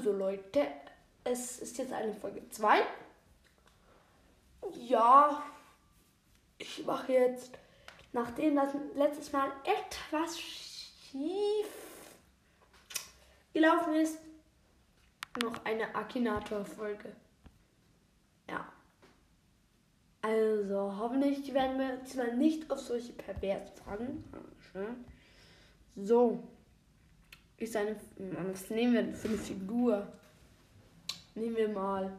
Also Leute, es ist jetzt eine Folge 2. Ja, ich mache jetzt, nachdem das letztes Mal etwas schief gelaufen ist, noch eine Akinator-Folge. Ja. Also, hoffentlich werden wir diesmal nicht auf solche perversen Fragen. So. Ist eine. Was nehmen wir denn für eine Figur? Nehmen wir mal.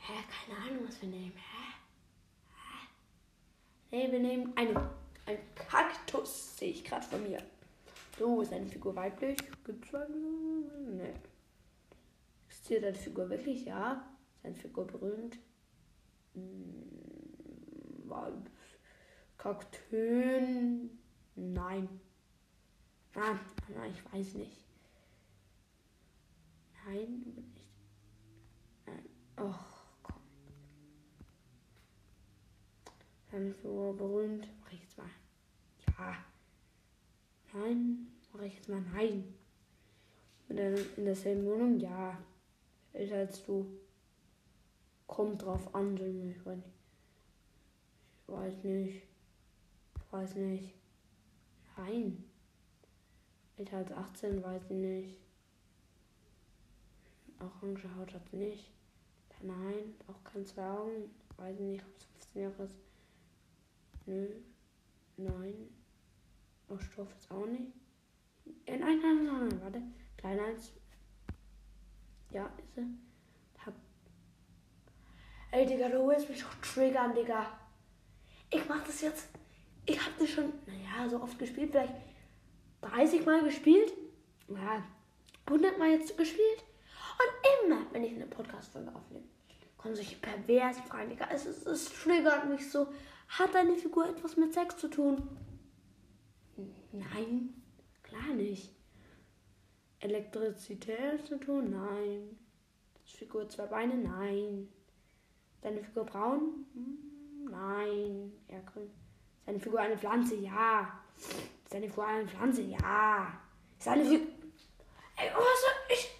Hä, keine Ahnung, was wir nehmen. Hä? Hä? Nee, wir nehmen einen, einen Kaktus, sehe ich gerade von mir. So, ist eine Figur weiblich? Gibt es eine? Nee. Existiert eine Figur wirklich? Ja. Ist eine Figur berühmt? Hm, Kakteen? Nein. Ah, ich weiß nicht. Nein, nicht. Nein. Och, komm. Dann so berühmt. Mach ich jetzt mal. Ja. Nein. Mach ich jetzt mal nein. Und dann in derselben Wohnung? Ja. Älter als du. Kommt drauf an, ich weiß nicht. Ich weiß nicht. Weiß nicht. Nein. Älter als 18, weiß ich nicht. Orange Haut hat nicht. Nein, auch kein zwei Augen. Weiß ich nicht, ob es 15 Jahre ist. Nö. Nein. Auch Stoff ist auch nicht. Äh, nein, nein, nein, nein, warte. Kleiner als. Ja, ist er. Hab. Ey, Digga, du willst mich doch triggern, Digga. Ich mach das jetzt. Ich hab das schon, naja, so oft gespielt, vielleicht 30 Mal gespielt. Ja, 100 Mal jetzt gespielt. Und immer, wenn ich eine Podcast-Folge aufnehme, kommen solche perversen Fragen. Digga, es, es, es triggert mich so. Hat deine Figur etwas mit Sex zu tun? Nein, klar nicht. Elektrizität zu tun? Nein. Ist Figur zwei Beine? Nein. Deine Figur braun? Hm, nein. Eher grün. Ist deine Figur eine Pflanze? Ja. Ist deine Figur eine Pflanze? Ja. Ist deine Figur. Ey, was? Ich.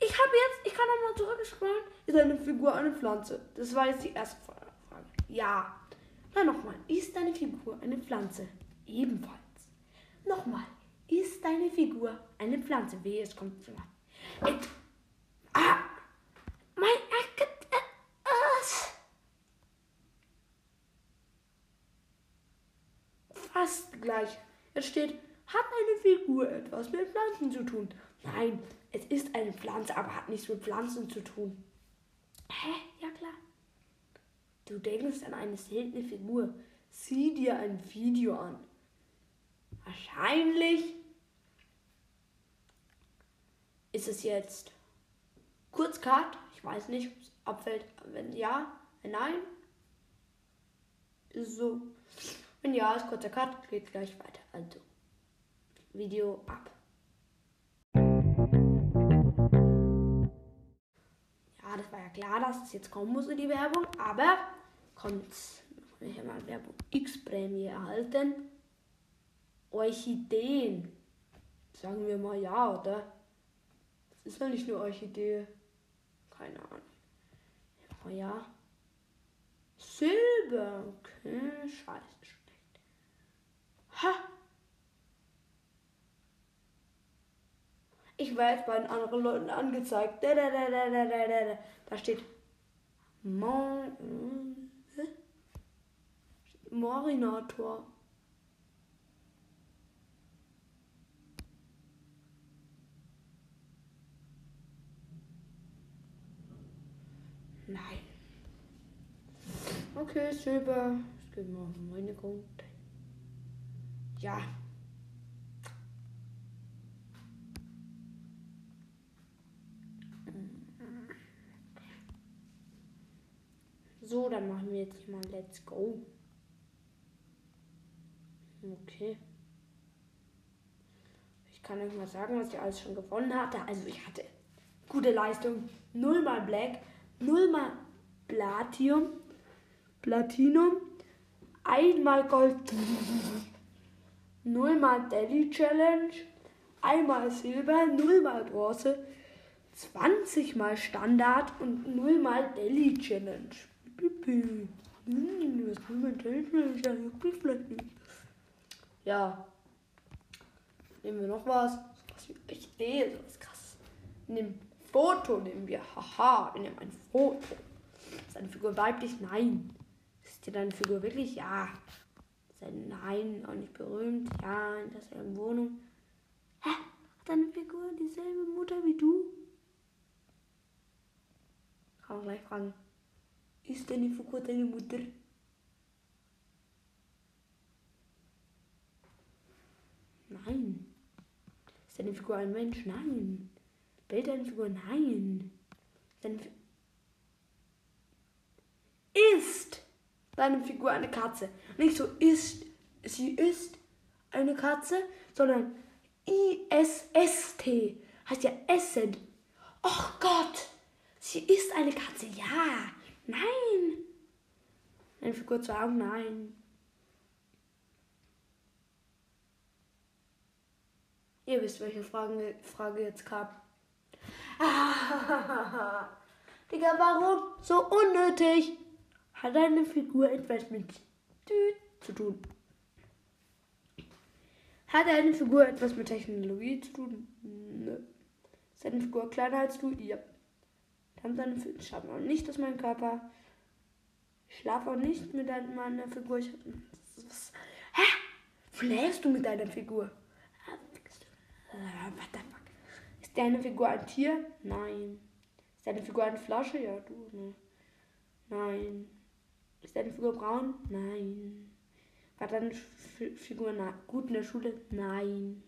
Ich habe jetzt. Ich kann nochmal zurückgescrollen. Ist deine Figur eine Pflanze? Das war jetzt die erste Frage. Ja. Dann nochmal. Ist deine Figur eine Pflanze? Ebenfalls. Nochmal. Ist deine Figur eine Pflanze? Wehe, es kommt zu lang. Ah! Mein Fast gleich. Es steht, hat eine Figur etwas mit Pflanzen zu tun? Nein, es ist eine Pflanze, aber hat nichts mit Pflanzen zu tun. Hä? Ja klar. Du denkst an eine seltene Figur. Sieh dir ein Video an. Wahrscheinlich ist es jetzt Kurzcard. Ich weiß nicht, ob es abfällt. Wenn ja, wenn nein, so. Ja, ist kurzer Cut, geht gleich weiter. Also, Video ab. Ja, das war ja klar, dass es jetzt kommen musste, die Werbung. Aber kommt, ich habe mal Werbung X-Prämie erhalten. Orchideen. Sagen wir mal ja, oder? Das ist ja nicht eine Orchidee. Keine Ahnung. Ja. Silber. Okay, scheiße, Ich werde jetzt bei den anderen Leuten angezeigt. Da, da, da, da, steht Morinator. Nein. Okay, Silber. Ich gehe mal auf meine Konten. Ja. So, dann machen wir jetzt mal Let's Go. Okay. Ich kann euch mal sagen, was ich alles schon gewonnen hatte. Also ich hatte gute Leistung. Nullmal Black, nullmal 0 mal Daily Challenge, einmal Silber, 0 mal Bronze, 20 mal Standard und 0 mal Daily Challenge. Hm, was will? Ja, juckt mich vielleicht nicht. Ja. Nehmen wir noch was? was ich lese, was krass. Nimm Foto, nehmen wir. Haha, wir nehmen ein Foto. Ist deine Figur weiblich? Nein. Ist dir deine Figur wirklich? Ja. Nein, auch nicht berühmt? Ja, in derselben Wohnung. Hä? Hat deine Figur dieselbe Mutter wie du? Kann man gleich fragen. Ist deine Figur deine Mutter? Nein. Ist deine Figur ein Mensch? Nein. Bild deine Figur? Nein. Deine Fi ist deine Figur eine Katze. Nicht so ist, sie ist eine Katze, sondern I-S-S-T. Heißt ja Essen. Och Gott, sie ist eine Katze. Ja. Nein. Deine Figur zwei Augen? Nein. Ihr wisst, welche Frage, Frage jetzt kam. Digga, warum so unnötig? Hat deine Figur etwas mit zu tun? Hat deine Figur etwas mit Technologie zu tun? Nö. Ist deine Figur kleiner als du? Ja. Deine Figur. Ich habe auch nicht aus meinem Körper. Ich schlafe auch nicht mit meiner Figur. Ich, was, hä? Schläfst du mit deiner Figur? What the fuck? Ist deine Figur ein Tier? Nein. Ist deine Figur eine Flasche? Ja, du. Ne. Nein. Ist deine Figur braun? Nein. War deine Figur gut in der Schule? Nein.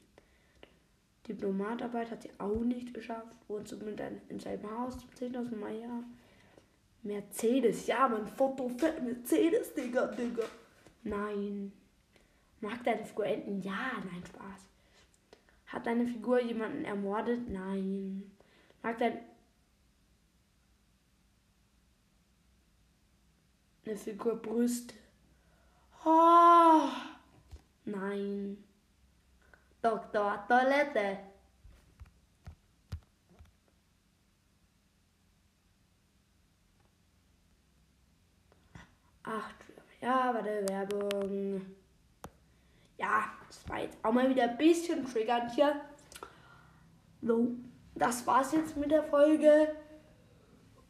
Diplomatarbeit hat sie auch nicht geschafft. Mit einem, in seinem Haus 10.000 Mal Jahr? Mercedes, ja, mein Foto fährt Mercedes, Digga, Digga. Nein. Mag deine Figur enden? Ja, nein, Spaß. Hat deine Figur jemanden ermordet? Nein. Mag deine Figur Brüste? Oh, nein. Doktor Toilette. Ach, ja, warte, Werbung. Ja, das war jetzt auch mal wieder ein bisschen triggernd hier. So, das war's jetzt mit der Folge.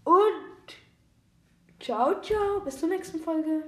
Und ciao, ciao. Bis zur nächsten Folge.